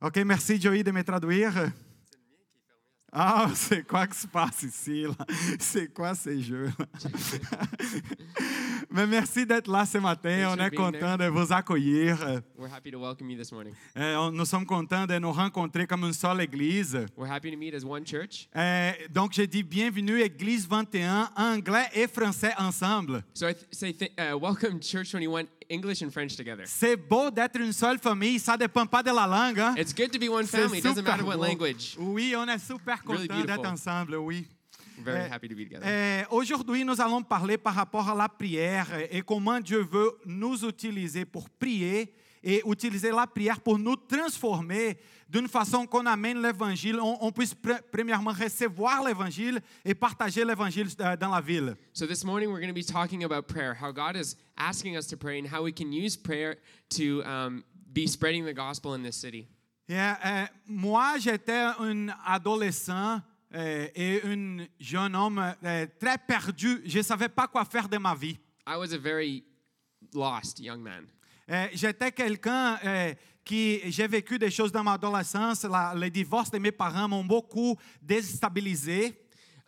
Ok, merci Joey de me traduire. Ah, c'est quoi que se passe ici? C'est quoi ces jeux-là? Mais merci d'être là ce matin. On est content de vous accueillir. We're happy to welcome you this morning. Euh, on- Nous sommes contents de nous rencontrer comme une seule église. We're happy to meet as one church. Euh, donc, j'ai dit bienvenue, Église 21, anglais et français ensemble. So I say uh, welcome Church 21, English and French together. C'est beau d'être une seule famille, ça dépend pas de la langue. hein. It's good to be one family. It doesn't matter what language. Oui, on est super Really content d'être ensemble, oui. Very Eh, happy to be together. Euh, Aujourd'hui, nous allons parler par rapport à la prière et comment Dieu veut nous utiliser pour prier et utiliser la prière pour nous transformer d'une façon qu'on amène l'évangile, on, on puisse pre- premièrement recevoir l'évangile et partager l'évangile euh, dans la ville. So this morning we're going to be talking about prayer, how God is asking us to pray, and how we can use prayer to um, be spreading the gospel in this city. Et, euh, moi, j'étais un adolescent euh, et un jeune homme euh, très perdu. Je ne savais pas quoi faire de ma vie. I was a very lost young man. Euh, J'étais quelqu'un qui, j'ai vécu des choses dans ma adolescence. La- le divorce de mes parents m'ont beaucoup déstabilisé.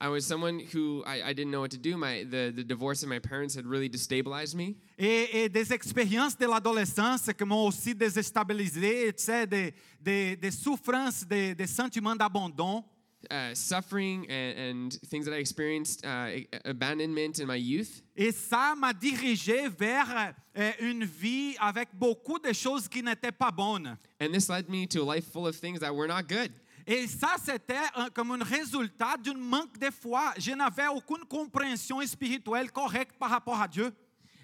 I was someone who I, I didn't know what to do. My the, the divorce of my parents had really destabilized me. Et, et des expériences de l'adolescence qui m'ont aussi déstabilisé, tu sais, des, des, des souffrances, des, des sentiments d'abandon. Uh, suffering and, and things that I experienced, uh, abandonment in my youth. Et ça m'a dirigé vers euh, une vie avec beaucoup de choses qui n'étaient pas bonnes. And this led me to a life full of things that were not good. Et ça, c'était comme un résultat d'un manque de foi. Je n'avais aucune compréhension spirituelle correcte par rapport à Dieu.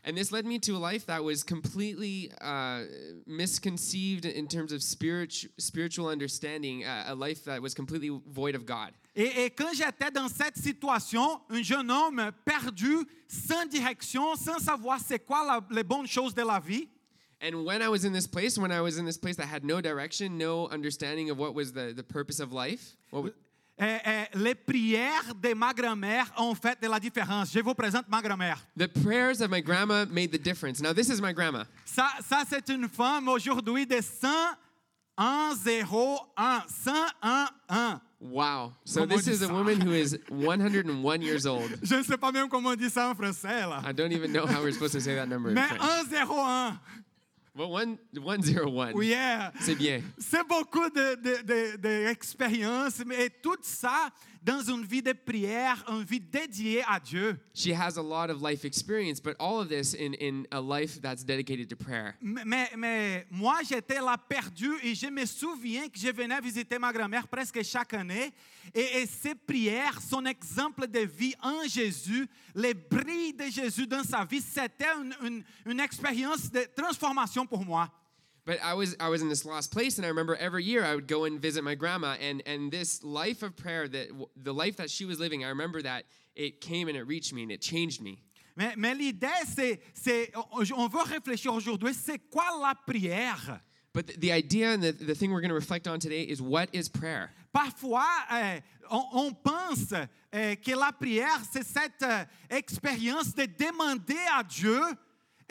And this led me to a life that was completely uh, misconceived in terms of spiritual spiritual understanding, uh, a life that was completely void of God. Et, et quand j'étais dans cette situation, un jeune homme perdu, sans direction, sans savoir c'est quoi la- les bonnes choses de la vie, And when I was in this place, when I was in this place that had no direction, no understanding of what was the, the purpose of life, what euh, euh, les prières de ma grand-mère ont fait de la différence. Je vous présente ma grand-mère. the prayers of my grandma made the difference. Now, this is my grandma. Ça, ça c'est une femme aujourd'hui de 101, 01, 101, 1. Wow. So Comment this is a woman who is 101 years old. Je ne sais pas même comment on dit ça en français, là. I don't even know how we're supposed to say that number in Mais French. 101, Well, one, 101. oui, yeah. C'est bien. C'est beaucoup d'expériences, de, de, d'expériences, mais tout ça dans une vie de prière, une vie dédiée à Dieu. She has a lot of life experience, but all of this in, in a life that's dedicated to prayer. Mais, mais- moi, j'étais là perdu et je me souviens que je venais visiter ma grand-mère presque chaque année. Et, et ces prières, son exemple de vie en Jésus, le bris de Jésus dans sa vie, c'était une, une- une expérience de transformation pour moi. But I was I was in this lost place, and I remember every year I would go and visit my grandma, and and this life of prayer, that the life that she was living, I remember that it came and it reached me and it changed me. Mais, mais l'idée, c'est, c'est, on veut réfléchir aujourd'hui, c'est quoi la prière? But the, the idea and the, the thing we're going to reflect on today is what is prayer? Parfois, euh, on, on pense euh, que la prière, c'est cette euh, expérience de demander à Dieu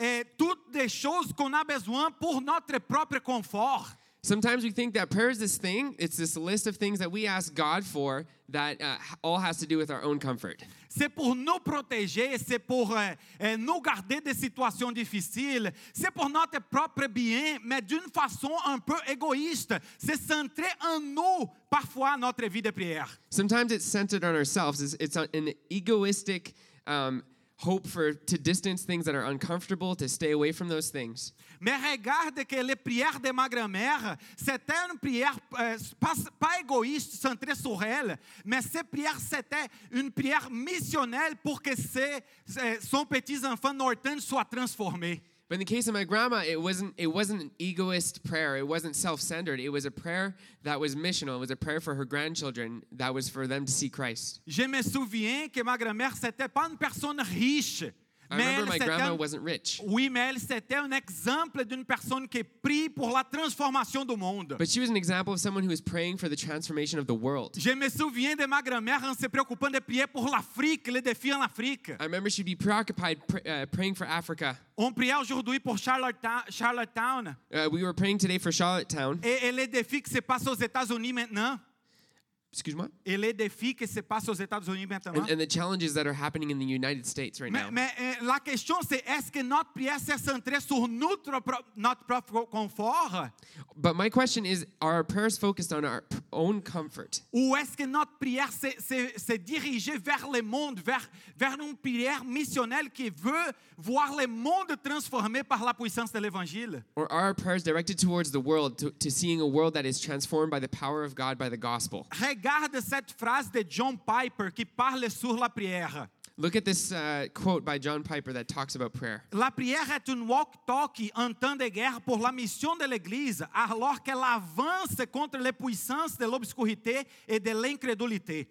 euh, toutes les choses qu'on a besoin pour notre propre confort. Sometimes we think that prayer is this thing, it's this list of things that we ask God for that uh, all has to do with our own comfort. C'est pour nous protéger, c'est pour euh, euh, nous garder des situations difficiles, c'est pour notre propre bien, mais d'une façon un peu égoïste. C'est centré en nous, parfois, notre vie de prière. Sometimes it's centered on ourselves. It's, it's an egoistic um, hope for to distance things that are uncomfortable, to stay away from those things. Regarde que les prières de ma grand-mère, c'était une prière euh, pas, pas égoïste, centrée sur elle, mais ces prières, c'était une prière missionnelle pour que ses, ses- son petit-enfant Norton soit transformé. But in the case of my grandma, it wasn't it wasn't an egoist prayer. It wasn't self-centered. It was a prayer that was missional. It was a prayer for her grandchildren that was for them to see Christ. Je me souviens que ma grand-mère, c'était pas une personne riche. I Mais remember my grandma un- wasn't rich, Oui, mais elle, c'était un exemple d'une personne qui prie pour la transformation du monde. but she was an example of someone who was praying for the transformation of the world. Je me souviens de ma grand-mère en se préoccupant de prier pour l'Afrique, les défis en Afrique. I remember she'd be preoccupied pr- uh, praying for Africa. On priait aujourd'hui pour Charlottesville, Charlottesville Uh, we were praying today for Charlottesville. et, et les défis qui se passent aux États-Unis maintenant. Excuse-moi? Et les défis qui se passent aux États-Unis maintenant. And, and the challenges that are happening in the United States right Mais, now. mais, euh, la question, c'est est-ce que notre prière s'est centrée sur notre, notre propre confort? But my question is are our prayers focused on our own comfort? ou est-ce que notre prière s'est- dirigée vers le monde, vers, vers une prière missionnelle qui veut voir le monde transformé par la puissance de l'Évangile? Or are our prayers directed towards the world, to, to seeing a world that is transformed by the power of God by the gospel? Regarde cette phrase de John Piper qui parle sur la prière. Look at this uh, quote by John Piper that talks about prayer. La prière est un walk-talk en temps de guerre pour la mission de l'Église, alors qu'elle avance contre les puissances de l'obscurité et de l'incrédulité.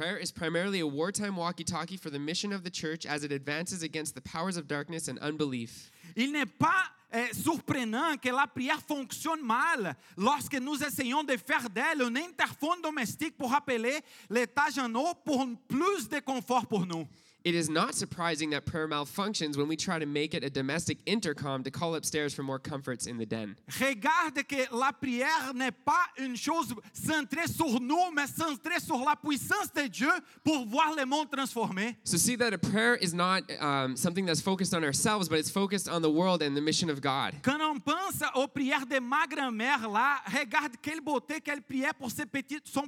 Prayer is primarily a wartime walkie talkie for the mission of the church as it advances against the powers of darkness and unbelief. Il n'est pas euh, surprenant que la prière fonctionne mal lorsque nous essayons de faire d'elle un interphone domestique pour appeler l'étage en haut pour plus de confort pour nous. It is not surprising that prayer malfunctions when we try to make it a domestic intercom to call upstairs for more comforts in the den. Regarde que la prière n'est pas une chose centrée sur nous, mais centrée sur la puissance de Dieu pour voir le monde transformé. So, see that a prayer is not um, something that's focused on ourselves, but it's focused on the world and the mission of God. Quand on pense aux prières de ma grand-mère là, regarde quelle beauté qu'elle priait pour ses petits, son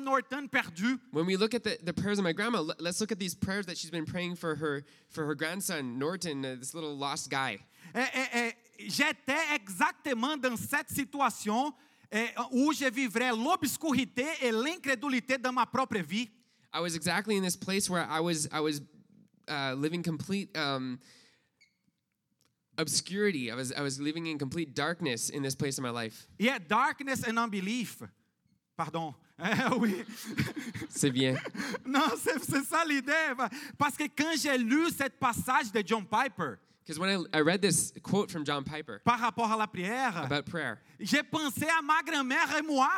Norton perdu. When we look at the, the prayers of my grandma, let- let's look at these prayers that she's been praying for her for her grandson Norton, uh, this little lost guy. Eh, eh, eh, J'étais exactement dans cette situation où je vivrais l'obscurité et l'incrédulité dans ma propre vie. I was exactly in this place where I was I was uh, living complete um, obscurity. I was I was living in complete darkness in this place in my life. Yeah, darkness and unbelief. Pardon. Eh, oui. C'est bien. Non, c'est c'est ça l'idée. Parce que quand j'ai lu cette passage de John Piper Because when I, I read this quote from John Piper par rapport à la prière, about prayer, j'ai pensé à ma grand-mère et moi.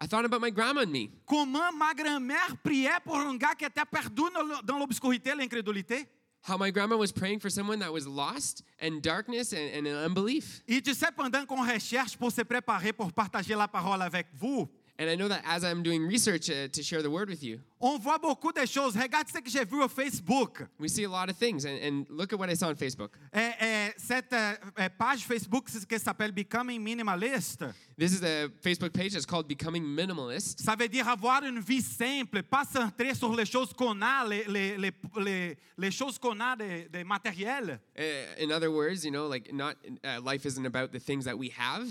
I thought about my grandma and me. Comment ma grand-mère priait pour un gars qui était perdu dans l'obscurité et l'incrédulité. How my grandma was praying for someone that was lost and darkness and, and in unbelief. Et tu sais, pendant qu'on recherche pour se préparer pour partager la parole avec vous, And I know that as I'm doing research uh, to share the word with you, on voit beaucoup de choses. Regarde ce que j'ai vu au Facebook. we see a lot of things. And, and look at what I saw on Facebook. É, é, cette euh, euh, page Facebook que s'appelle Becoming Minimalist, This is a Facebook page that's called Becoming Minimalist. ça veut dire avoir une vie simple, pas centrée sur les choses qu'on a, les, les, les, les, les choses qu'on a de, de matériel. Uh, in other words, you know, like not uh, life isn't about the things that we have,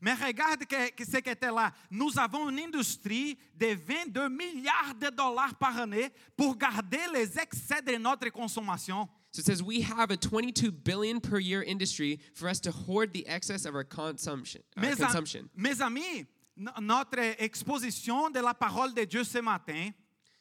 Mais regarde que, que ce qui était là. Nous avons une industrie de 22 milliards de dollars par année pour garder les excès de notre consommation. So it says we have a 22 billion per year industry for us to hoard the excess of our consumption. uh, Mes, a- consumption. mes amis, no- notre exposition de la parole de Dieu ce matin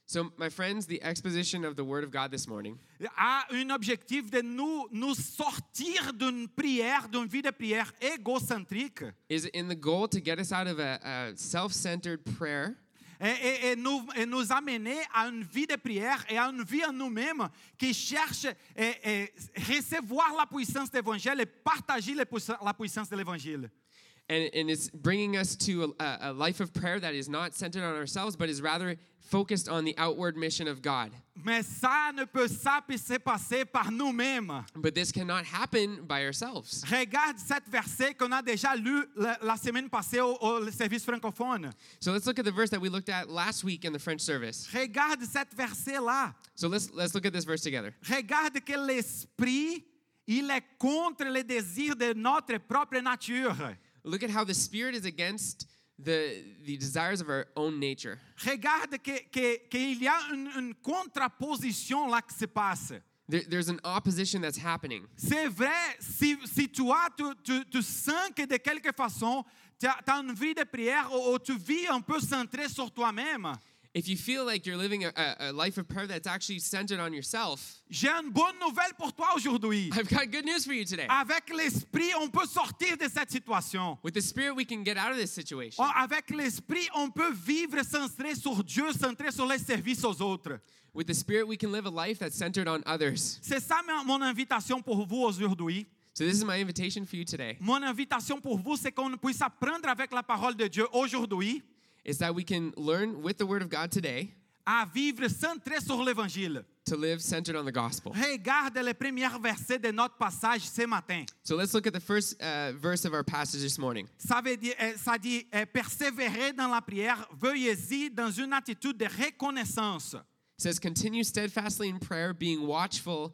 So my friends, the exposition of the word of God this morning a un objectif de nous, nous sortir d'une prière, d'une vie de prière égocentrique is in the goal to get us out of a, a self-centered prayer et, et- et nous, et nous amener à une vie de prière et à une vie en nous-mêmes qui cherche recevoir la puissance de l'évangile et partager la puissance de l'évangile. And, and it's bringing us to a, a life of prayer that is not centered on ourselves but is rather focused on the outward mission of God. Mais ça ne peut se passer par nous-mêmes. But this cannot happen by ourselves. Regarde cet verset qu'on a déjà lu la, la semaine passée au, au service francophone. So let's look at the verse that we looked at last week in the French service. Regarde cet verset-là. So let's let's look at this verse together. Regarde que l'esprit, il est contre les désirs de notre propre nature. Look at how the spirit is against the the desires of our own nature. Regarde que, que, qu'il y a une, une contraposition là qui se passe. There, there's an opposition that's happening. C'est vrai, si, si toi, tu, tu, tu sens que de quelque façon, tu as, as une vie de prière ou, ou tu vis un peu centré sur toi-même, If you feel like you're living a, a, life of prayer that's actually centered on yourself, j'ai une bonne nouvelle pour toi aujourd'hui. I've got good news for you today. Avec l'esprit, on peut sortir de cette situation. With the Spirit, we can get out of this situation. Avec l'esprit, on peut vivre centré sur Dieu, centré sur les services aux autres. With the Spirit, we can live a life that's centered on others. C'est ça mon invitation pour vous aujourd'hui. So, this is my invitation for you today Mon invitation pour vous, c'est qu'on puisse apprendre avec la parole de Dieu aujourd'hui is that we can learn with the Word of God today à vivre centré sur l'Évangile. to live centered on the gospel. Regarde les premiers versets de notre passage ce matin. So, let's look at the first uh, verse of our passage this morning. Ça, veut dire, euh, ça dit euh, persévérer dans la prière, veuillez-y dans une attitude de reconnaissance. It says, Continue steadfastly in prayer, being watchful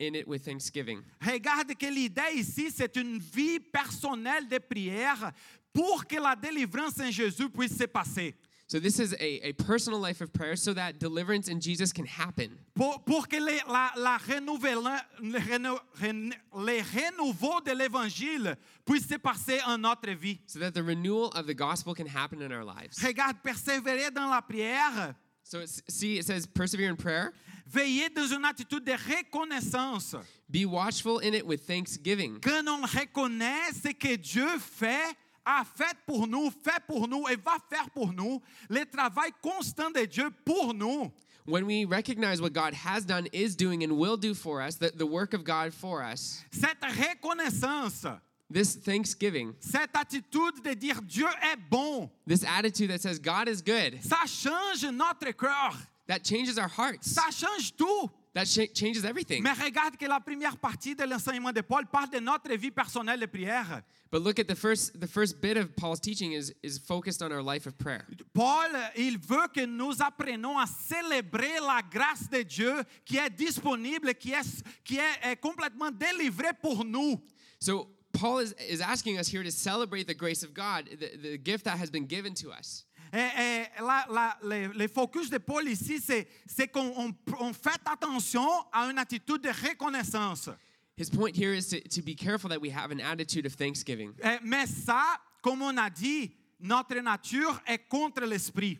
in it with thanksgiving. Regarde que l'idée ici, c'est une vie personnelle de prière pour que la délivrance en Jésus puisse se passer. So, this is a, a personal life of prayer so that deliverance in Jesus can happen. Pour, pour que les, la, la le, reno- ren- les renouveaux de l'Évangile puissent se passer en notre vie. so that the renewal of the gospel can happen in our lives. Regarde, persévérer dans la prière, So see, it says, persevere in prayer, veiller dans une attitude de reconnaissance. be watchful in it with thanksgiving. Quand on reconnaît ce que Dieu fait, a fait pour nous, fait pour nous et va faire pour nous, le travail constant de Dieu pour nous, When we recognize what God has done, is doing, and will do for us, the, the work of God for us, cette reconnaissance, this thanksgiving, cette attitude de dire Dieu est bon, this attitude that says God is good, ça change notre cœur, that changes our hearts, ça change tout. That cha- changes everything. Mais regarde que la première partie de l'enseignement de Paul parle de notre vie personnelle de prière. But look at the first, the first bit of Paul's teaching is, is focused on our life of prayer. Paul, il veut que nous apprenions à célébrer la grâce de Dieu qui est disponible, qui est, qui est, euh, complètement délivrée pour nous. So Paul is, is asking us here to celebrate the grace of God, the, the gift that has been given to us. Et, et la- la- le, le focus de Paul ici, c'est, qu'on on- on fait attention à une attitude de reconnaissance. His point here is to, to be careful that we have an attitude of thanksgiving. Eh, mais ça, comme on a dit, notre nature est contre l'esprit.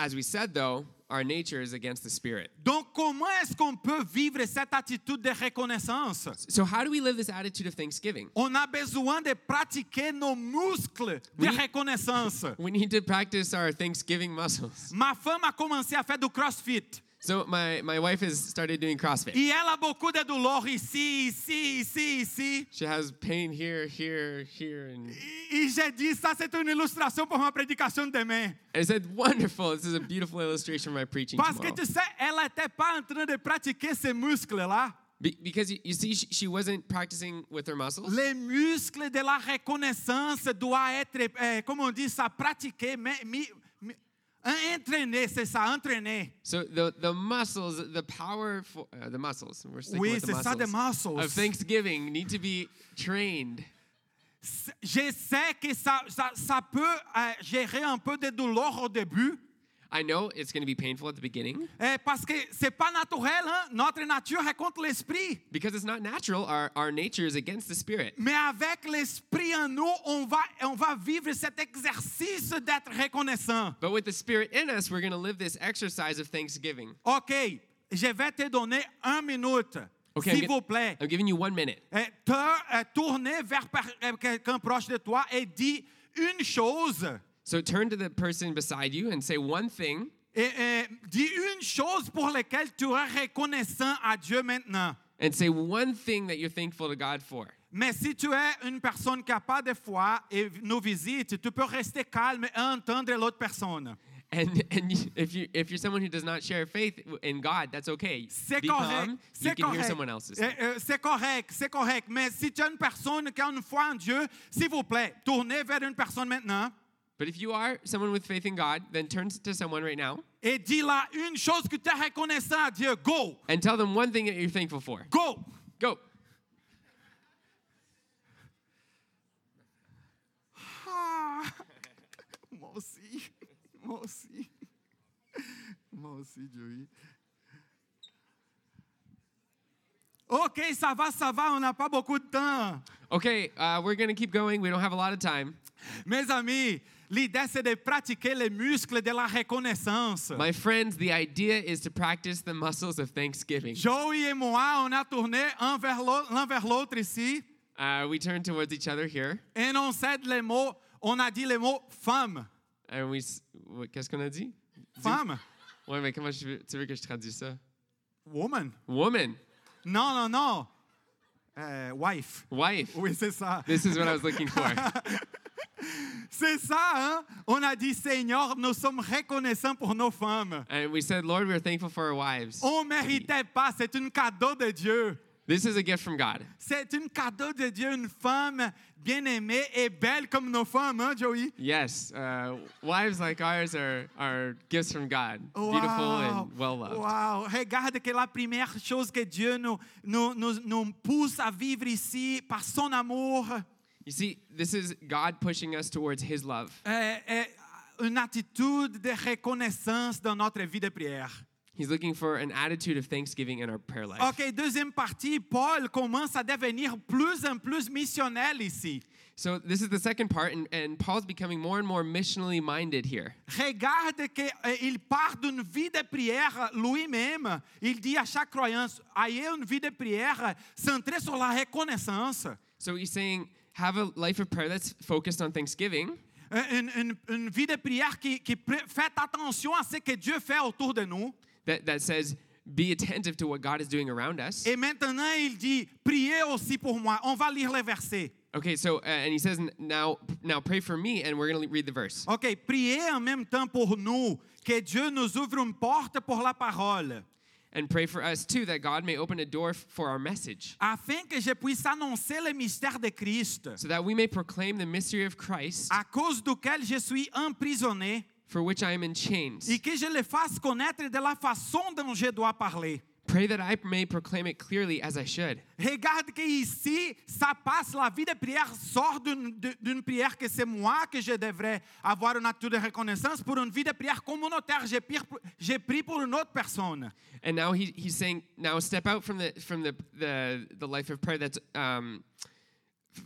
As we said, though, our nature is against the spirit. Donc, comment est-ce qu'on peut vivre cette attitude de reconnaissance? So, how do we live this attitude of thanksgiving? On a besoin de pratiquer nos muscles de Oui. reconnaissance. We need to practice our thanksgiving muscles. Ma femme a commencé à faire du crossfit. So, my, my wife has started doing CrossFit. E ela a beaucoup de douleur ici, ici, ici, ici. She has pain here, here, here, and E, e j'ai dit, ça c'est une illustration pour ma prédication demain. I said, Wonderful. This is a beautiful illustration of my preaching Parce que tu sais, elle n'était pas en train de pratiquer ces muscles-là. Be- because you, you see, she, she wasn't practicing with her muscles. Les muscles de la reconnaissance doivent être, eh, comment on dit ça, pratiqués, mais, mi- entraînés, c'est ça, entraînés. So the the muscles, the power for uh, the muscles. We're sticking Oui, with the ça, muscles des muscles. of thanksgiving need to be trained. Je sais que ça, ça, ça peut euh, gérer un peu de douleur au début, I know it's going to be painful at the beginning eh, parce que c'est pas naturel, hein? notre nature est contre l'esprit. because it's not natural. Our our nature is against the spirit. Mais avec l'esprit en nous, on va, on va vivre cet exercice d'être reconnaissant. But with the spirit in us, we're going to live this exercise of thanksgiving. OK, je vais te donner une minute, Okay, I'm, s'il vous plaît. I'm giving you one minute. Eh, te eh, tourner vers quelqu'un proche de toi et dis une chose. So turn to the person beside you and say one thing, Et, eh, dis une chose pour laquelle tu es reconnaissant à Dieu maintenant. and say one thing that you're thankful to God for. Mais si tu es une personne qui n'a pas de foi et nous visite, tu peux rester calme et entendre l'autre personne. And and you, if you if you're someone who does not share faith in God, that's okay. C'est Be correct. You C'est can hear correct. someone else's. Eh, eh, C'est correct, c'est correct. Mais si tu es une personne qui a une foi en Dieu, s'il vous plaît, tournez vers une personne maintenant But if you are someone with faith in God, then turn to someone right now et dis-là une chose que tu es reconnaissant à Dieu. Go, and tell them one thing that you're thankful for. go. Go. Ah, moi aussi, moi aussi, moi aussi, Joey. Ok, ça va, ça va, on n'a pas beaucoup de temps. Okay, uh, we're gonna keep going. We don't have a lot of time. Mes amis, l'idée c'est de pratiquer les muscles de la reconnaissance. My friends, the idea is to practice the muscles of thanksgiving. Joey et moi, on a tourné un vers l'au- l'un vers l'autre ici Uh, we turn towards each other here, et on les mots, on a dit les mots femme. and we. Qu'est-ce qu'on a dit? Femme. Ouais, mais comment je tu veux que je traduise ça? Woman. Woman, Non, non, non. Euh, wife. wife. Oui, c'est ça. This is what I was looking for. C'est ça, hein? On a dit, Seigneur, nous sommes reconnaissants pour nos femmes. And we said, Lord, we're thankful for our wives. On ne méritait pas, c'est un cadeau de Dieu. This is a gift from God. C'est un cadeau de Dieu, une femme bien-aimée et belle comme nos femmes, hein, Joey? Yes, uh, wives like ours are, are gifts from God, beautiful and well loved. Wow. Regarde que la première chose que Dieu nous, nous, nous, nous pousse à vivre ici par son amour You see, this is God pushing us towards His love. est, est une attitude de reconnaissance dans notre vie de prière. He's looking for an attitude of thanksgiving in our prayer life. Ok, deuxième partie, Paul commence à devenir plus en plus missionnel ici. So this is the second part, and, and Paul's becoming more and more missionally minded here. Regarde qu'il eh, part d'une vie de prière lui-même. Il dit à chaque croyance, ayez une vie de prière centrée sur la reconnaissance. So he's saying, have a life of prayer that's focused on thanksgiving, Une, une- une vie de prière qui, qui fait attention à ce que Dieu fait autour de nous. that, that says, be attentive to what God is doing around us. Et maintenant, il dit, priez aussi pour moi. On va lire les versets. Okay, so, uh, and he says, now, now pray for me, and we're going to read the verse. Ok, priez en même temps pour nous, que Dieu nous ouvre une porte pour la parole, And pray for us too, that God may open a door for our message, afin que je puisse annoncer le mystère de Christ, so that we may proclaim the mystery of Christ, à cause duquel je suis emprisonné, for which I am in chains. et que je le fasse connaître de la façon dont je dois parler. Pray that I may proclaim it clearly as I should. Regarde que ici, ça passe, la vie de prière sort d'une prière que c'est moi que je devrais avoir une attitude de reconnaissance pour une vie de prière communautaire. J'ai j'ai pris pour une autre personne. And now he, he's saying, now step out from the from the the, the life of prayer that's um,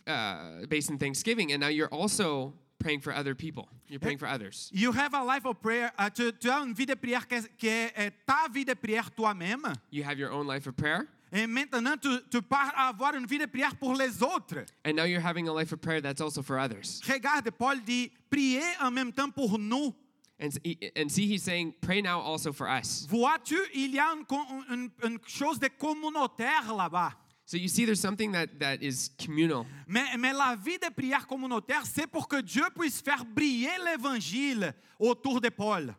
uh, based in thanksgiving, and now you're also praying for other people. You're praying eh, for others. You have a life of prayer. euh, tu, tu as une vie de prière que, que est euh, ta vie de prière toi-même. You have your own life of prayer, Et maintenant, tu, tu pars à avoir une vie de prière pour les autres. and now you're having a life of prayer that's also for others. Regarde, Paul dit, priez en même temps pour nous. And, and see, he's saying, pray now also for us. Vois-tu, il y a une, une- une chose de communautaire là-bas. So you see, there's something that, that is communal. Mais, mais la vie de prière communautaire, c'est pour que Dieu puisse faire briller l'évangile autour de Paul.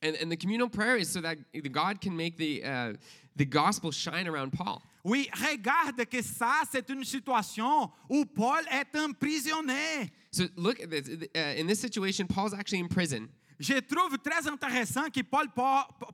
And, and the communal prayer is so that God can make the, uh, the gospel shine around Paul. Oui, regarde que ça, c'est une situation où Paul est emprisonné. So look at this. Uh, in this situation, Paul's actually in prison. Je trouve très intéressant que Paul,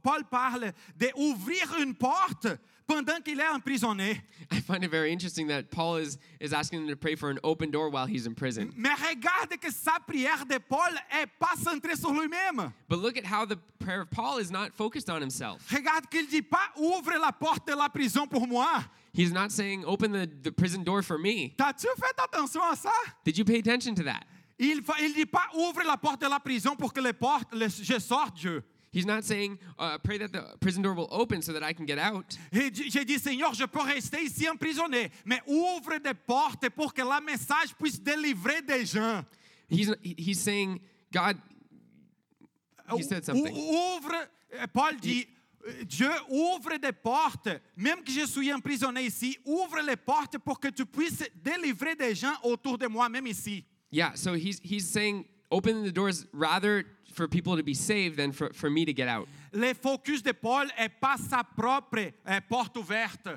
Paul parle d'ouvrir une porte pendant qu'il est emprisonné. I find it very interesting that Paul is, is asking them to pray for an open door while he's in prison. Mais regarde que sa prière de Paul est pas centrée sur lui-même. But look at how the prayer of Paul is not focused on himself. Regarde qu'il dit pas ouvre la porte de la prison pour moi. He's not saying, open the, the prison door for me. T'as-tu fait attention à ça? Did you pay attention to that? Il ne dit pas ouvre la porte de la prison pour que les portes, les- je sorte, Dieu. He's not saying, uh, pray that the prison door will open so that I can get out. J'ai dit, Seigneur, je peux rester ici emprisonné, mais ouvre des portes pour que la message puisse délivrer des gens. He's, he's saying, God, he said something. Ou- Ouvre, euh, Paul dit, euh, Dieu ouvre des portes, même que je suis emprisonné ici, ouvre les portes pour que tu puisses délivrer des gens autour de moi, même ici. Yeah, so he's, he's saying, open the doors rather for people to be saved than for, for me to get out. Le focus de Paul est pas sa propre euh, porte ouverte.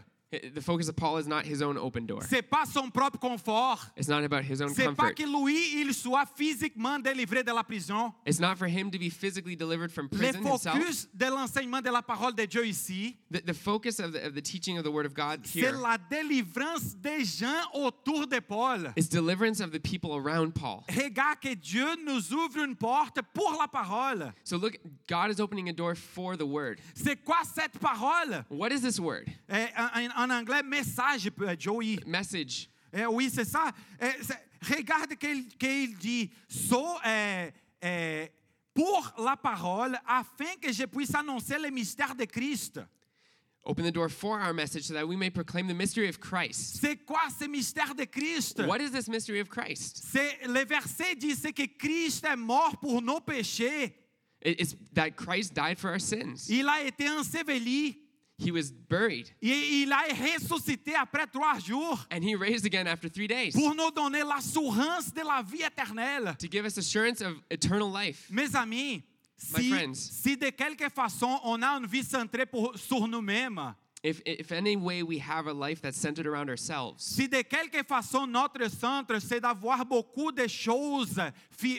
The focus of Paul is not his own open door. C'est pas son propre confort. It's not about his own C'est pas comfort. que lui, il soit physiquement délivré de la prison. It's not for him to be physically delivered from Le prison himself. de l'enseignement de la parole de Dieu ici, The, the focus of the, of the teaching of the Word of God c'est la délivrance des gens autour de Paul. is deliverance of the people around Paul. Regarde que Dieu nous ouvre une porte pour la parole. So look, God is opening a door for the Word. C'est quoi cette parole? What is this Word? Eh, en, en anglais, message, Joey. Message. Eh, oui, c'est ça. Eh, Regarde qu'il qu'il dit, sou, é, é, pour la parole, afin que je puisse annoncer le mystère de Christ. Open the door for our message so that we may proclaim the mystery of Christ. C'est quoi ce mystère de Christ? What is this mystery of Christ? C'est, le verset dit c'est que Christ est mort pour nos péchés. It- It's that Christ died for our sins. Il a été enseveli He was buried et il a ressuscité après trois jours and he raised again after three days pour nous donner l'assurance de la vie éternelle. to give us assurance of eternal life. Mes amis, My si, friends. si de quelque façon on a une vie centrée pour- sur nous-mêmes, If, if any way we have a life that's centered around ourselves, si de quelque façon notre centre c'est d'avoir beaucoup de choses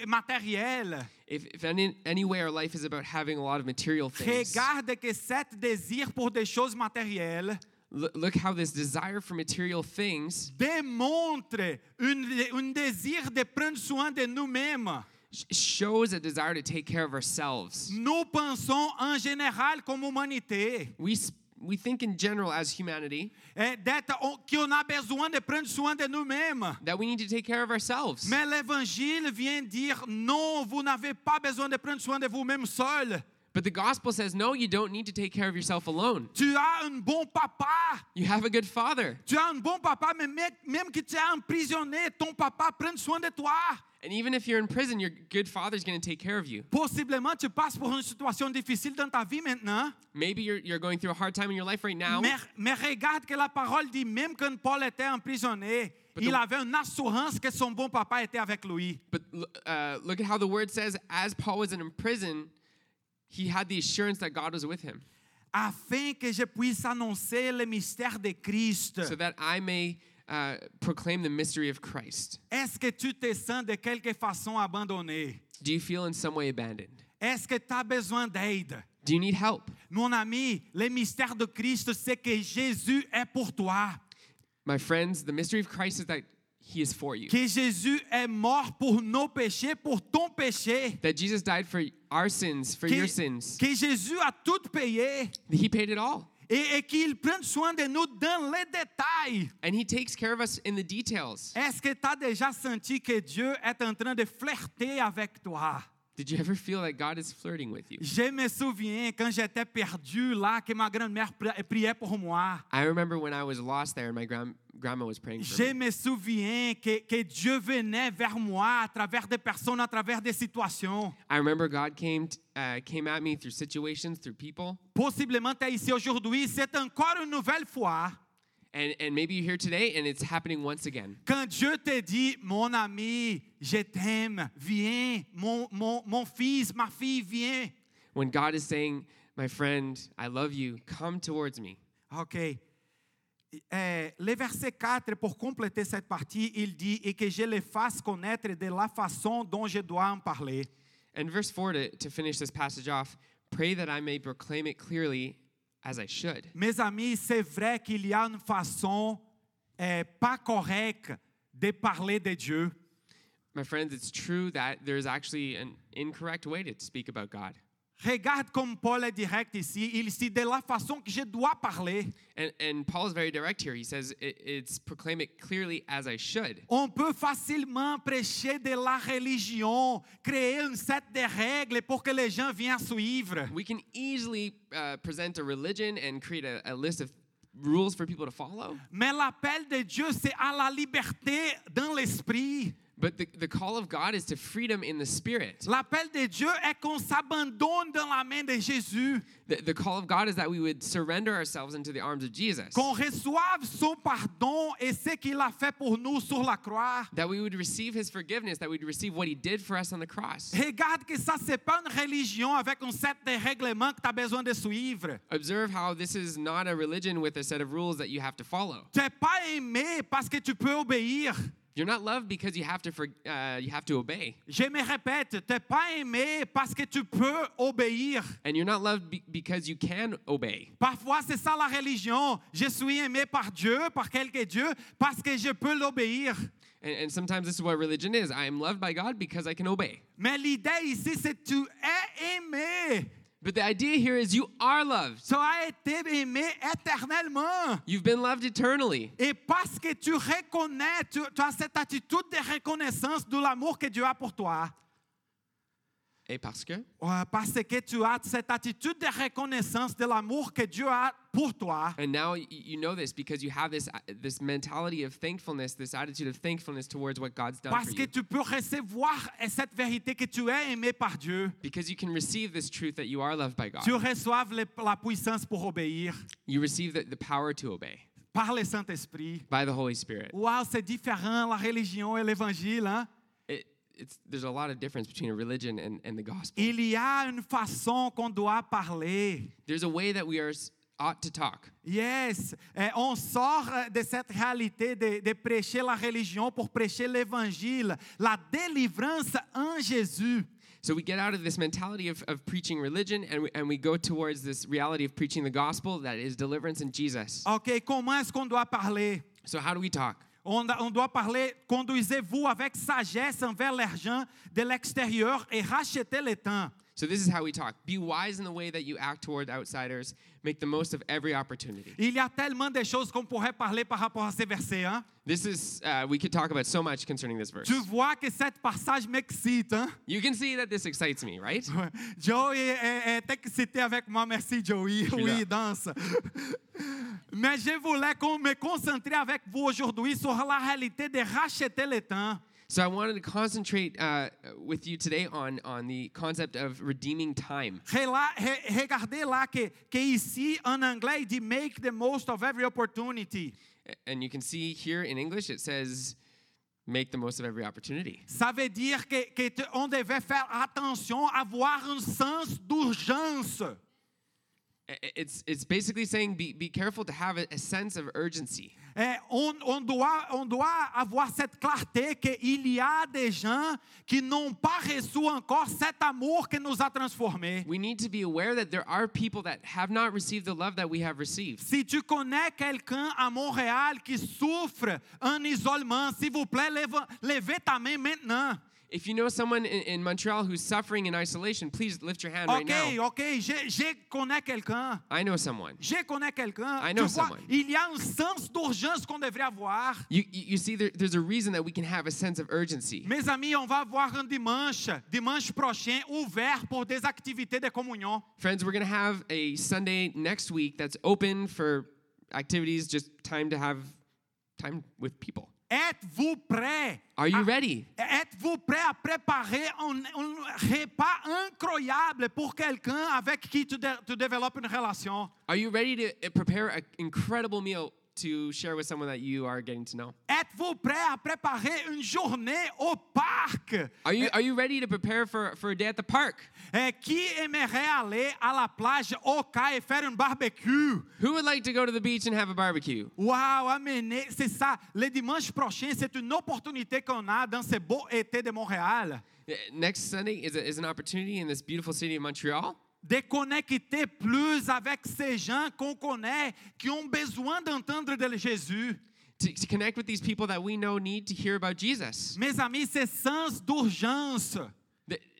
matérielles, if, if any, any way our life is about having a lot of material things, regarde que cet désir pour des choses matérielles Look, how this desire for material things démontre un désir de prendre soin de nous-mêmes. shows a desire to take care of ourselves. Nous pensons en général comme humanité We, we think in general as humanity é, d'être- on- qu'on a besoin de prendre soin de nous-mêmes. that we need to take care of ourselves. Mais l'évangile vient dire non, vous n'avez pas besoin de prendre soin de vous-même seul. But the gospel says, no, you don't need to take care of yourself alone. Tu as un bon papa. You have a good father. Tu as un bon papa, mais même que tu es emprisonné, ton papa prend soin de toi. And even if you're in prison, your good father's going to take care of you. Possiblement, tu passes por une situation difficile dans ta vie maintenant. Maybe you're, you're going through a hard time in your life right now. Mais, mais regarde que la parole dit, même quand Paul était emprisonné, But il the- avait une assurance que son bon papa était avec lui. But uh, look at how the word says, as Paul was in prison, he had the assurance that God was with him, Afin que je puisse annoncer le mystère de Christ. so that I may uh, proclaim the mystery of Christ. Est-ce que tu te sens de quelque façon abandonné? Do you feel in some way abandoned? Est-ce que tu as besoin d'aide? Do you need help? Mon ami, le mystère de Christ, c'est que Jésus est pour toi. My friends, the mystery of Christ is that he is for you. Que Jésus est mort pour nos péchés, pour ton péché. That Jesus died for our sins, for your Que, sins. que Jésus a tout payé. He paid it all. Et, et qu'il prenne soin de nous dans les détails. And he takes care of us in the details. Est-ce que tu as déjà senti que Dieu est en train de flirter avec toi? Did you ever feel that God is flirting with you? Je me souviens quand j'étais perdu là, que ma grand-mère pri- priait pour moi. I remember when I was lost there and my grand, grandma was praying for Je me. souviens que, que Dieu venait vers moi à travers des personnes, à travers des situations. I remember God came, uh, came at me through situations, through people. Possiblement, tu es ici aujourd'hui, c'est encore une nouvelle fois. And, and maybe you're here today and it's happening once again. Quand Dieu te dit, mon ami, je t'aime, viens, mon, mon, mon fils, ma fille, viens. When God is saying, My friend, I love you, come towards me. OK. Euh, le verset 4, pour compléter cette partie, il dit, et que je le fasse connaître de la façon dont je dois en parler. And verse 4, to, to finish this passage off, pray that I may proclaim it clearly as I should. Mes amis, c'est vrai qu'il y a une façon euh, pas correcte de parler de Dieu. My friends, it's true that there's actually an incorrect way to speak about God. Regarde comme Paul est direct ici. Il dit de la façon que je dois parler. And, and Paul is very direct here. He says, it, It's proclaim it clearly as I should. On peut facilement prêcher de la religion, créer un set de règles pour que les gens viennent suivre. We can easily uh, present a religion and create a, a list of rules for people to follow. Mais l'appel de Dieu, c'est à la liberté dans l'esprit. But the, the call of God is to freedom in the spirit. L'appel de Dieu est qu'on s'abandonne dans la main de Jésus, The, the call of God is that we would surrender ourselves into the arms of Jesus. qu'on reçoive son pardon et ce qu'il a fait pour nous sur la croix. That we would receive his forgiveness, that we'd receive what he did for us on the cross. Regarde que ça, c'est pas une religion avec un set de règlements que tu as besoin de suivre. Observe how this is not a religion with a set of rules that you have to follow. Tu n'es pas aimé parce que tu peux obéir. You're not loved because you have to for, uh, you have to obey, Je me répète, tu n'es pas aimé parce que tu peux obéir. and you're not loved be- because you can obey. Parfois, c'est ça la religion. Je suis aimé par Dieu, par quelque Dieu, parce que je peux l'obéir. And, and sometimes this is what religion is. I am loved by God because I can obey. Mais l'idée ici, c'est que tu es aimé. But the idea here is you are loved. Tu as été aimé éternellement. You've been loved eternally. Et parce que tu reconnais, tu, tu as cette attitude de reconnaissance de l'amour que Dieu a pour toi. Et parce que? Ouais, Parce que tu as cette attitude de reconnaissance de l'amour que Dieu a pour toi. and now you know this because you have this uh, this mentality of thankfulness, this attitude of thankfulness towards what God's done Parce for que you. tu peux recevoir cette vérité que tu es aimé par Dieu. Because you can receive this truth that you are loved by God. Tu reçois la puissance pour obéir You receive the, the power to obey par le Saint-Esprit. by the Holy Spirit. Waouh, c'est différent la religion et l'évangile. Hein? Il y a une façon qu'on doit parler. There's a way that we are ought to talk. Yes, Eh, on sort euh, de cette réalité de, de prêcher la religion pour prêcher l'évangile, la délivrance en Jésus. So we get out of this mentality of, of preaching religion and we, and we go towards this reality of preaching the gospel that is deliverance in Jesus. Ok, comment est-ce qu'on doit parler? So how do we talk? On, doit parler, conduisez-vous avec sagesse envers l'argent de l'extérieur et rachetez le temps. So this is how we talk. Be wise in the way that you act toward outsiders. Make the most of every opportunity. Il y a tellement de choses qu'on pourrait parler par rapport à ces versets. Hein? This is uh, we could talk about so much concerning this verse. Tu vois que cette passage m'excite. Hein? You can see that this excites me, right? Ouais. Joey est, est excité avec moi. Merci, Joey. Oui, danse. Mais je voulais me concentrer avec vous aujourd'hui sur la réalité de racheter le temps. So I wanted to concentrate uh, with you today on on the concept of redeeming time. Regardez là que, que ici, en anglais, dit make the most of every opportunity. And you can see here in English it says make the most of every opportunity. Ça veut dire que, que on devait faire attention, avoir un sens d'urgence. It's it's basically saying be be careful to have a, a sense of urgency. É, on, on doit, on doit avoir cette clarté qu'il y a des gens qui n'ont pas reçu encore cet amour nous a transformés. We need to be aware that there are people that have not received the love that we have received. Si tu connais quelqu'un à Montréal qui souffre en isolement, s'il vous plaît, lève, levez ta main maintenant. If you know someone in, in Montreal who's suffering in isolation, please lift your hand right Ok, now. ok, je, je connais quelqu'un. I know someone. Je connais quelqu'un. I Tu know vois, someone. il y a un sens d'urgence qu'on devrait avoir. You, you, you see, there, there's a reason that we can have a sense of urgency. Mes amis, on va avoir un dimanche, dimanche prochain, ouvert pour des activités de communion. Friends, we're going to have a Sunday next week that's open for activities, just time to have time with people. Êtes-vous prêts? Are you à- ready? Êtes-vous prêt à préparer un, un repas incroyable pour quelqu'un avec qui tu, dé- tu développes une relation? Are you ready to uh, prepare an incredible meal to share with someone that you are getting to know? Êtes-vous prêt à préparer une journée au parc? Are you, are you ready to prepare for, for a day at the park? Eh, qui aimerait aller à la plage au et faire un barbecue? Who would like to go to the beach and have a barbecue? Waouh, amener, c'est ça. Le dimanche prochain, c'est une opportunité qu'on a dans ce beau été de Montréal. Uh, Next Sunday is, a, is an opportunity in this beautiful city of Montreal de connecter plus avec ces gens qu'on connaît, qui ont besoin d'entendre de Jésus. to, to connect with these people that we know need to hear about Jesus. Mes amis, c'est sens d'urgence.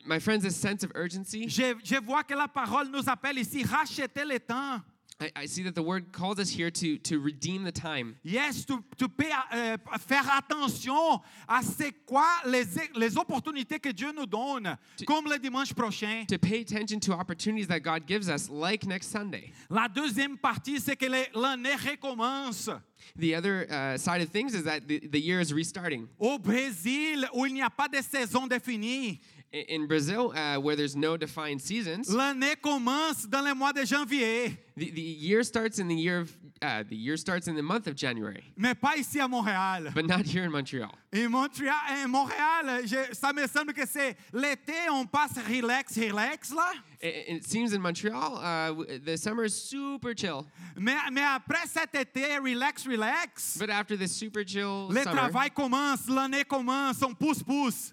My friends, a sense of urgency. Je, je vois que la parole nous appelle ici, racheter le temps. I, I see that the word calls us here to, to redeem the time. Yes, tu, tu peux euh, faire attention à c'est quoi les, les opportunités que Dieu nous donne, comme le dimanche prochain. To pay attention to opportunities that God gives us, like next Sunday. La deuxième partie, c'est que l'année recommence. The other uh, side of things is that the, the year is restarting. Au Brésil, où il n'y a pas de saison définie, In Brazil, uh, where there's no defined seasons, l'année commence dans le mois de janvier, the, the year starts in the year of uh, the year starts in the month of January, mais pas ici à Montréal. but not here in Montreal. In Montréal, et Montréal je- ça me semble que c'est l'été, on passe relax, relax là. It, it seems in Montreal, uh, the summer is super chill, Mais, mais après cet été, relax, relax, but after this super chill le summer, travail commence, l'année commence, on pousse, pousse.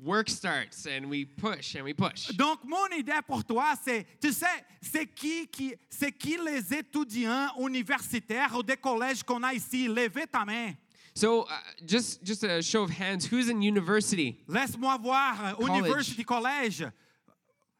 Work starts and we push and we push. Donc, mon idée pour toi, c'est, tu sais, c'est qui, qui, c'est qui les étudiants universitaires ou des collèges qu'on a ici? Levez ta main. So, uh, just just a show of hands, who's in university? Laisse-moi voir, euh, College. university collège.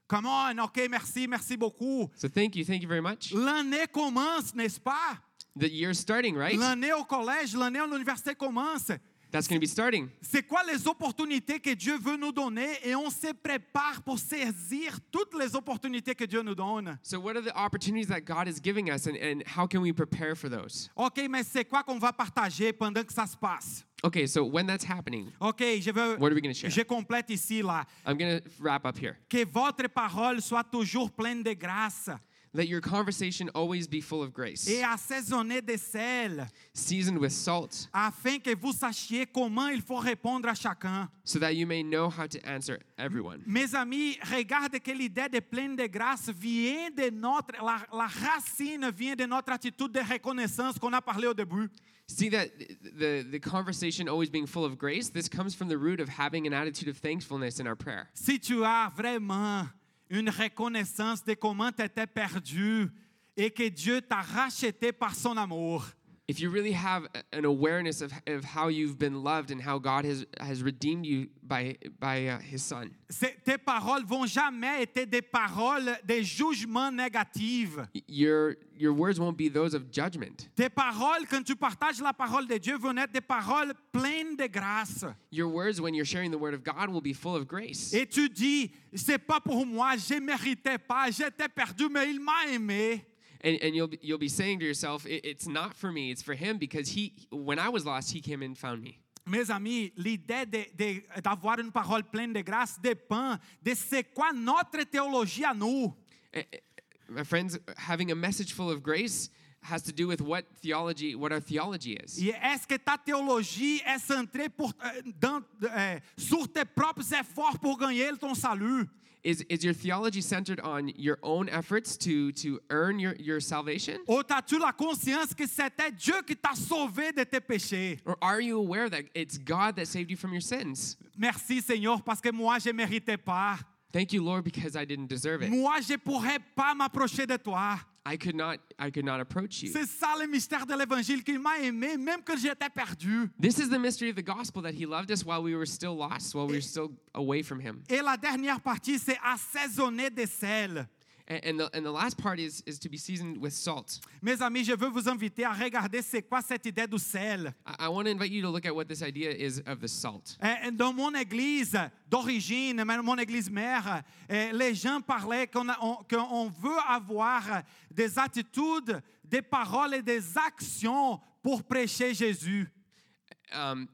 Come on, ok, merci, merci beaucoup. So thank you, thank you very much. L'année commence, n'est-ce pas? The year's starting, right? L'année au collège, l'année à l'université commence. That's going to be starting. C'est quoi les opportunités que Dieu veut nous donner et on se prépare pour saisir toutes les opportunités que Dieu nous donne. So what are the opportunities that God is giving us and, and how can we prepare for those? Ok, mais c'est quoi qu'on va partager pendant que ça se passe? Okay, so when that's happening, Ok, je veux, What are we gonna share? je complète ici là. I'm going to wrap up here. Que votre parole soit toujours pleine de grâce Let your conversation always be full of grace, et assaisonnée de sel, seasoned with salt, afin que vous sachiez comment il faut répondre à chacun. so that you may know how to answer everyone. Mes amis, regarde que l'idée de pleine de grâce vient de notre, la, la racine vient de notre attitude de reconnaissance qu'on a parlé au début. See that the, the conversation always being full of grace, this comes from the root of having an attitude of thankfulness in our prayer. Si tu as vraiment une reconnaissance de comment tu étais perdu et que Dieu t'a racheté par son amour, If you really have an awareness of, of how you've been loved and how God has, has redeemed you by, by uh, His Son, tes paroles vont jamais être des paroles de jugement négatif. your, your words won't be those of judgment. Tes paroles, quand tu partages la parole de Dieu, vont être des paroles pleines de grâce. Your words, when you're sharing the Word of God, will be full of grace. Et tu dis, c'est pas pour moi, je méritais pas, j'étais perdu, mais il m'a aimé. And, and you'll, be, you'll be saying to yourself, "It- it's not for me, it's for Him because he, when I was lost, He came and found me. Mes amis, l'idée de- de- d'avoir une parole pleine de grâce dépend de c'est quoi notre théologie à nous. Eh, eh, My friends, having a message full of grace has to do with what theology, what our theology is. Et est-ce que ta théologie est centrée pour, euh, dans- euh, sur tes propres efforts pour gagner ton salut? Is, is your theology centered on your own efforts to, to earn your, your salvation? Ou as-tu la conscience que c'était Dieu qui t'a sauvé de tes péchés? Or are you aware that it's God that saved you from your sins? Merci Seigneur parce que moi je méritais pas. Thank you, Lord, because I didn't deserve it. Moi je pourrais pas m'approcher de toi. I could not, I could not approach you. C'est ça le mystère de l'évangile qu'il m'a aimé même quand j'étais perdu. This is the mystery of the gospel that He loved us while we were still lost, while we were still away from Him. Et la dernière partie c'est assaisonner de sel. And, the, and the last part is, is to be seasoned with salt. Mes amis, je veux vous inviter à regarder c'est quoi cette idée du sel. I, I want to invite you to look at what this idea is of the salt. Euh, Dans mon église d'origine, même mon église mère, euh, les gens parlaient qu'on a- on- qu'on veut avoir des attitudes, des paroles et des actions pour prêcher Jésus. um,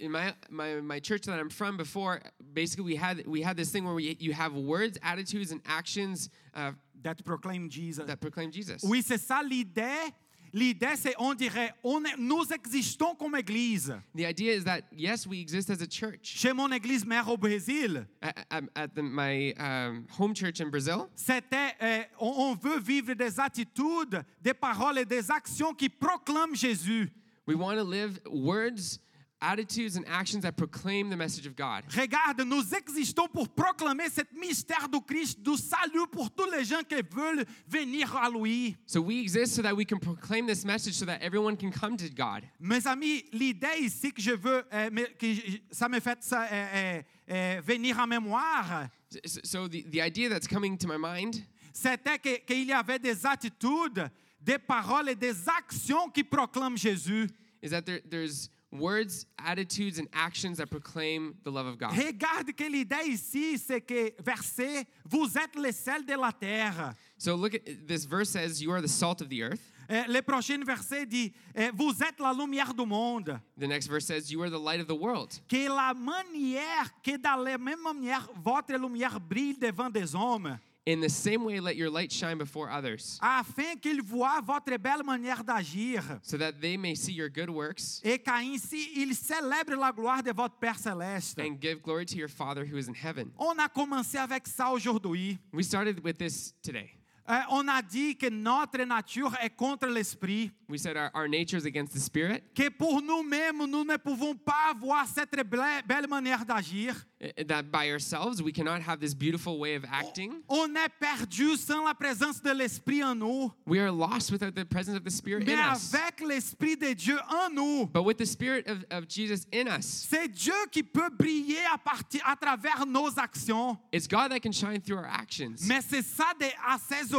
in my, my my church that I'm from before, basically we had we had this thing where we, you have words, attitudes, and actions uh, That proclaim Jesus. that proclaim Jesus. Oui, c'est ça l'idée. L'idée, c'est, on dirait, on est- nous existons comme église. The idea is that yes, we exist as a church. Chez mon église mère au Brésil, At, at, at the, my um, home church in Brazil, c'était, euh, on, on veut vivre des attitudes, des paroles et des actions qui proclament Jésus. we want to live words, attitudes, and actions that proclaim the message of God. Regarde, nous existons pour proclamer ce mystère du Christ, du salut pour tous les gens qui veulent venir à lui. So we exist so that we can proclaim this message so that everyone can come to God. Mes amis, l'idée ici que je veux, euh, que je- ça me fait ça, euh, euh, euh, venir en mémoire, So, so the, the idea that's coming to my mind c'était qu'il y avait des attitudes, des paroles et des actions qui proclament Jésus. is that there, there's words, attitudes, and actions that proclaim the love of God. Regarde que l'idée ici, c'est que, verset, vous êtes le sel de la terre. So look at this verse says, You are the salt of the earth. Euh, le prochain verset dit, euh, vous êtes la lumière du monde. The next verse says, You are the light of the world. Que la manière, que dans la même manière, votre lumière brille devant des hommes, In the same way, let your light shine before others, afin qu'ils voient votre belle manière d'agir, so that they may see your good works et qu'ainsi ils célèbrent la gloire de votre Père céleste. and give glory to your Father who is in heaven. On a commencé avec ça aujourd'hui. We started with this today. Euh, on a dit que notre nature est contre l'esprit, We said our, our nature is against the spirit, que pour nous-mêmes, nous ne pouvons pas avoir cette ble- belle manière d'agir. uh, that by ourselves we cannot have this beautiful way of acting. On est perdu sans la présence de l'esprit en nous, We are lost without the presence of the spirit mais in us. avec l'esprit de Dieu en nous. But with the spirit of, of Jesus in us, C'est Dieu qui peut briller à, partir, à travers nos actions. it's God that can shine through our actions. Mais c'est ça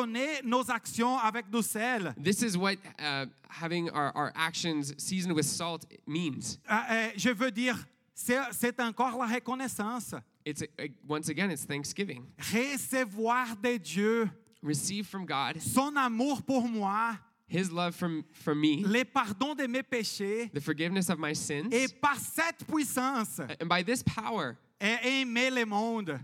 d'assaisonner nos actions avec du sel. This is what uh, having our, our actions seasoned with salt means. Euh, euh, je veux dire, c'est encore la reconnaissance. It's uh, once again, it's thanksgiving. Recevoir de Dieu Receive from God son amour pour moi, His love from, from me, le pardon de mes péchés, the forgiveness of my sins, et par cette puissance, and by this power, et aimer le monde.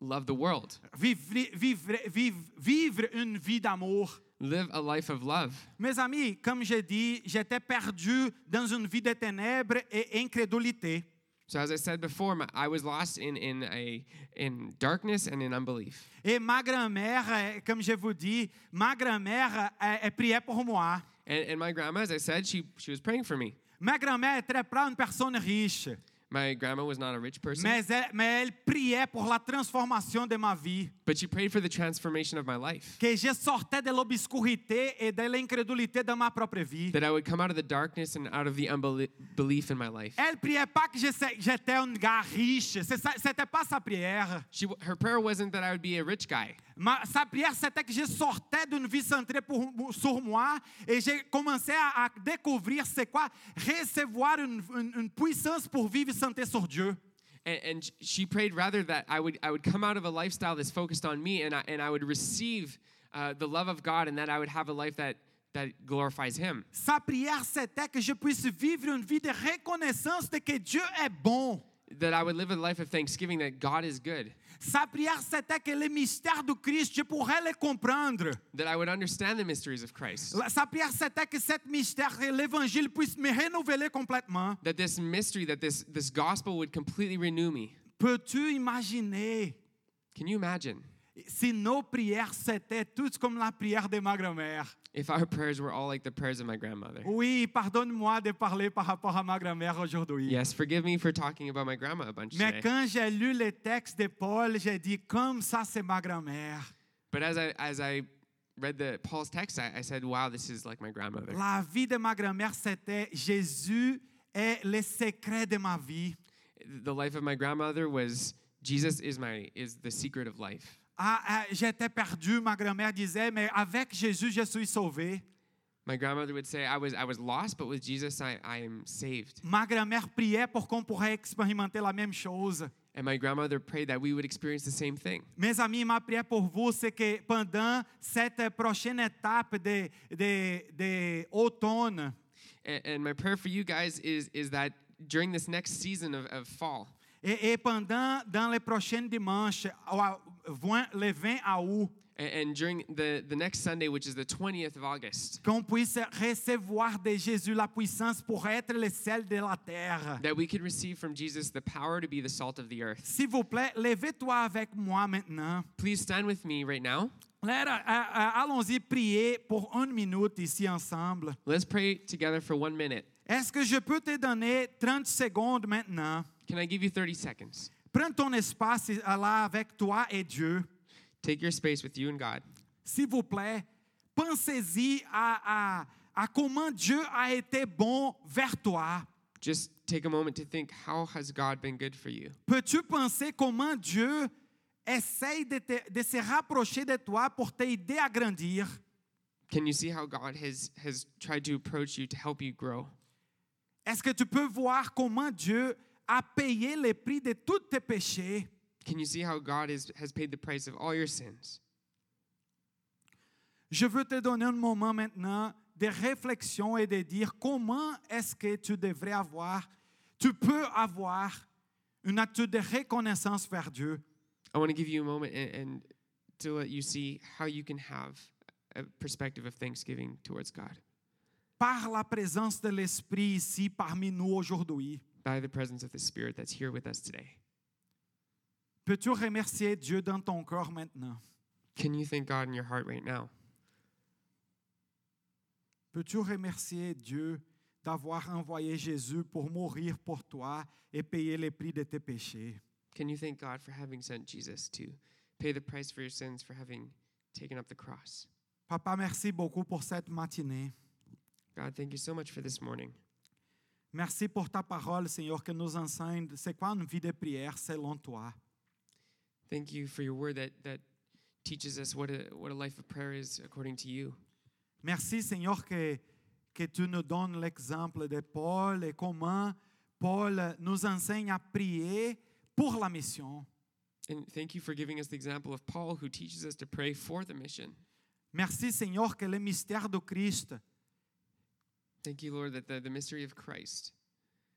Love the world. Vivre, vivre, vivre, vivre une vie d'amour. Live a life of love. Mes amis, comme j'ai dit, j'étais perdu dans une vie de ténèbres et incrédulité. So as I said before, I was lost in, in, a, in darkness and in unbelief. Et ma grand-mère, euh, comme je vous dis, ma grand-mère, euh, priait pour moi. And, and my grandma, as I said, she, she was praying for me. Ma grand-mère est très une personne riche, My grandma was not a rich person, mais elle, mais elle priait pour la transformation de ma vie. but she prayed for the transformation of my life. Que je sortais de l'obscurité et de l'incrédulité de ma propre vie. That I would come out of the darkness and out of the unbelief in my life. Elle priait pas que j'étais un gars riche. C'était pas sa prière. She, her prayer wasn't that I would be a rich guy. Ma- sa prière, c'était que je sortais d'une vie centrée pour- sur moi et j'ai commencé à, à découvrir c'est quoi recevoir une, une- une puissance pour vivre sur Dieu. And, and she prayed rather that I would, I would come out of a lifestyle that's focused on me and I, and I would receive uh, the love of God and that I would have a life that, that glorifies Him. Sa prière, c'était que je puisse vivre une vie de reconnaissance de que Dieu est bon. That I would live a life of thanksgiving that God is good. Sa prière, c'était que les mystères du Christ, je pourrais les comprendre. That I would understand the mysteries of Christ. Sa prière, c'était que cet mystère, de l'évangile, puisse me renouveler complètement. That this mystery, that this, this gospel would completely renew me. Peux-tu imaginer Can you imagine si nos prières, c'était toutes comme la prière de ma grand-mère? if our prayers were all like the prayers of my grandmother? Oui, pardonne-moi de parler par rapport à ma grand-mère aujourd'hui. Yes, forgive me for talking about my grandma a bunch Mais today. quand j'ai lu le texte de Paul, j'ai dit, comme ça, c'est ma grand-mère. But as I, as I read the Paul's text, I, I said, wow, this is like my grandmother. La vie de ma grand-mère, c'était Jésus est le secret de ma vie. the life of my grandmother was Jesus is my is the secret of life. Ah, ah, j'étais perdu, ma grand-mère disait, mais avec Jésus, je suis sauvé. My grandmother would say I was I was lost, but with Jesus I, I am saved. Ma grand-mère priait pour qu'on pourrait expérimenter la même chose. And my grandmother prayed that we would experience the same thing. Mes amis, ma prière pour vous, c'est que pendant cette prochaine étape de, de, de automne, And, and my prayer for you guys is is that during this next season of, of fall, et, et pendant dans les prochains dimanches, au- vingt- le 20 août, and, and during the, the next Sunday, which is the 20th of August, qu'on puisse recevoir de Jésus la puissance pour être le sel de la terre. that we could receive from Jesus the power to be the salt of the earth. S'il vous plaît, levez-toi avec moi maintenant. Please stand with me right now. Euh, euh, Allons-y prier pour une minute ici ensemble. Let's pray together for one minute. Est-ce que je peux te donner 30 secondes maintenant? Can I give you 30 seconds? Prends ton espace là avec toi et Dieu. Take your space with you and God. S'il vous plaît, pensez-y à, à, à comment Dieu a été bon vers toi. Just take a moment to think how has God been good for you? Peux-tu penser comment Dieu essaye de, te- de se rapprocher de toi pour t'aider à grandir? Can you see how God has has tried to approach you to help you grow? Est-ce que tu peux voir comment Dieu a payé le prix de tous tes péchés? Can you see how God is, has paid the price of all your sins? Je veux te donner un moment maintenant de réflexion et de dire comment est-ce que tu devrais avoir, tu peux avoir une attitude de reconnaissance vers Dieu. I want to give you a moment and, and to let you see how you can have a perspective of thanksgiving towards God par la présence de l'Esprit ici parmi nous aujourd'hui. By the presence of the Spirit that's here with us today. Peux-tu remercier Dieu dans ton cœur maintenant? Can you thank God in your heart right now? Peux-tu remercier Dieu d'avoir envoyé Jésus pour mourir pour toi et payer les prix de tes péchés? Can you thank God for having sent Jesus to pay the price for your sins, for having taken up the cross? Papa, merci beaucoup pour cette matinée. God, thank you so much for this morning. Merci pour ta parole, Seigneur, que nous enseigne c'est quoi une vie de prière selon toi. Thank you for your word that, that teaches us what a, what a life of prayer is according to you. Merci, Seigneur, que, que tu nous donnes l'exemple de Paul et comment Paul nous enseigne à prier pour la mission. And thank you for giving us the example of Paul, who teaches us to pray for the mission. Merci, Seigneur, que le mystère de Christ, Thank you, Lord, that the, the mystery of Christ,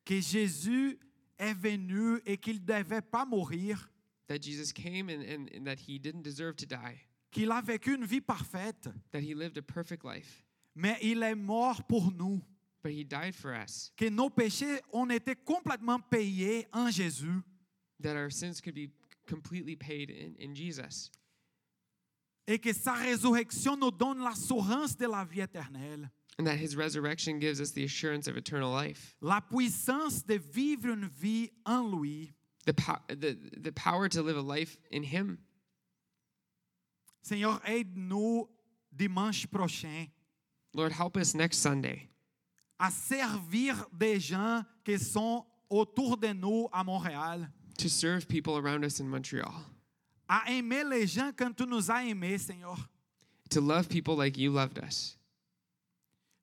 que Jésus est venu et qu'il ne devait pas mourir, that Jesus came and, and, and that he didn't deserve to die, qu'il a vécu une vie parfaite, that he lived a perfect life, mais il est mort pour nous, but he died for us, que nos péchés ont été complètement payés en Jésus. that our sins could be completely paid in, in Jesus, et que sa résurrection nous donne l'assurance de la vie éternelle, and that his resurrection gives us the assurance of eternal life, la puissance de vivre une vie en lui. the, po- the, the power to live a life in him. Seigneur, aide-nous dimanche prochain Lord, help us next Sunday à servir des gens qui sont autour de nous à Montréal, to serve people around us in Montreal, à aimer les gens quand tu nous as aimés, Seigneur. to love people like you loved us.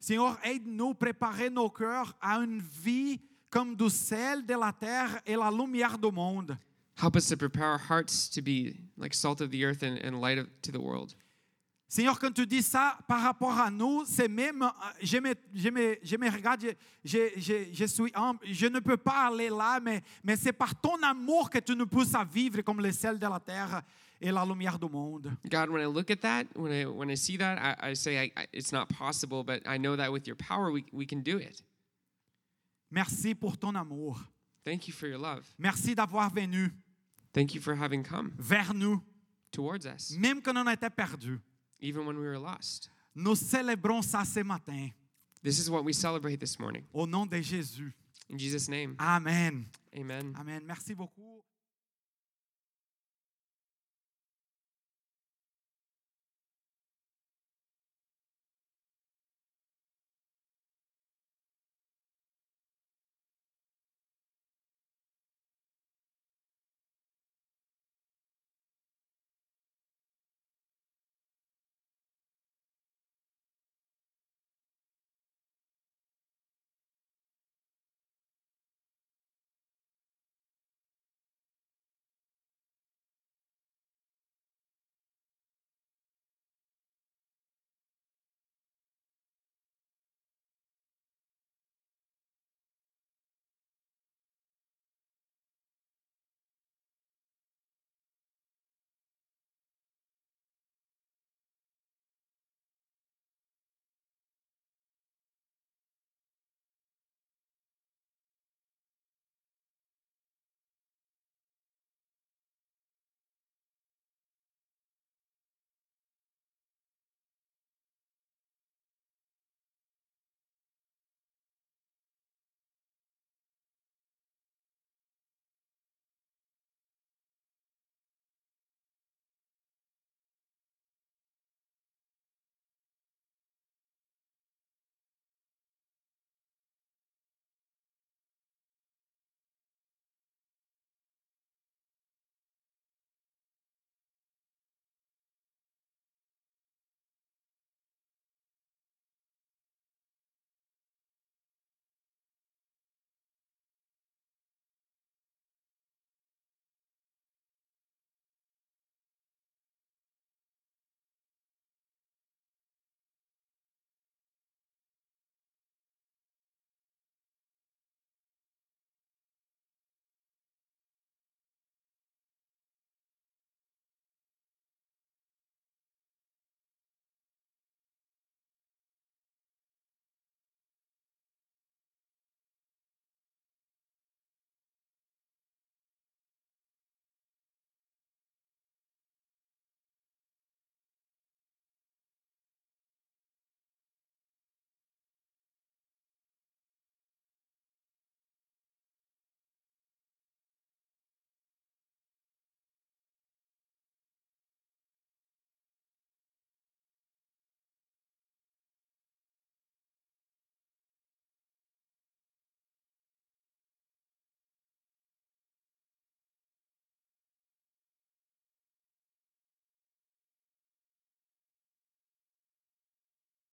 Seigneur, aide-nous préparer nos cœurs à une vie comme du sel de la terre et la lumière du monde. Help us to prepare our hearts to be like salt of the earth and, and light of, to the world. Seigneur, quand tu dis ça par rapport à nous, c'est même, euh, je me, je me, je me regarde, je, je, je, suis humble, je ne peux pas aller là, mais, mais c'est par ton amour que tu nous pousses à vivre comme le sel de la terre et la lumière du monde. God, when I look at that, when I, when I see that, I, I say I, I, it's not possible, but I know that with your power, we, we can do it. Merci pour ton amour. Thank you for your love. Merci d'avoir venu Thank you for having come vers nous, towards us, même quand on était perdus. Even when we were lost. Nous célébrons ça ce matin, This is what we celebrate this morning. au nom de Jésus. In Jesus' name, Amen. amen. Amen. Merci beaucoup.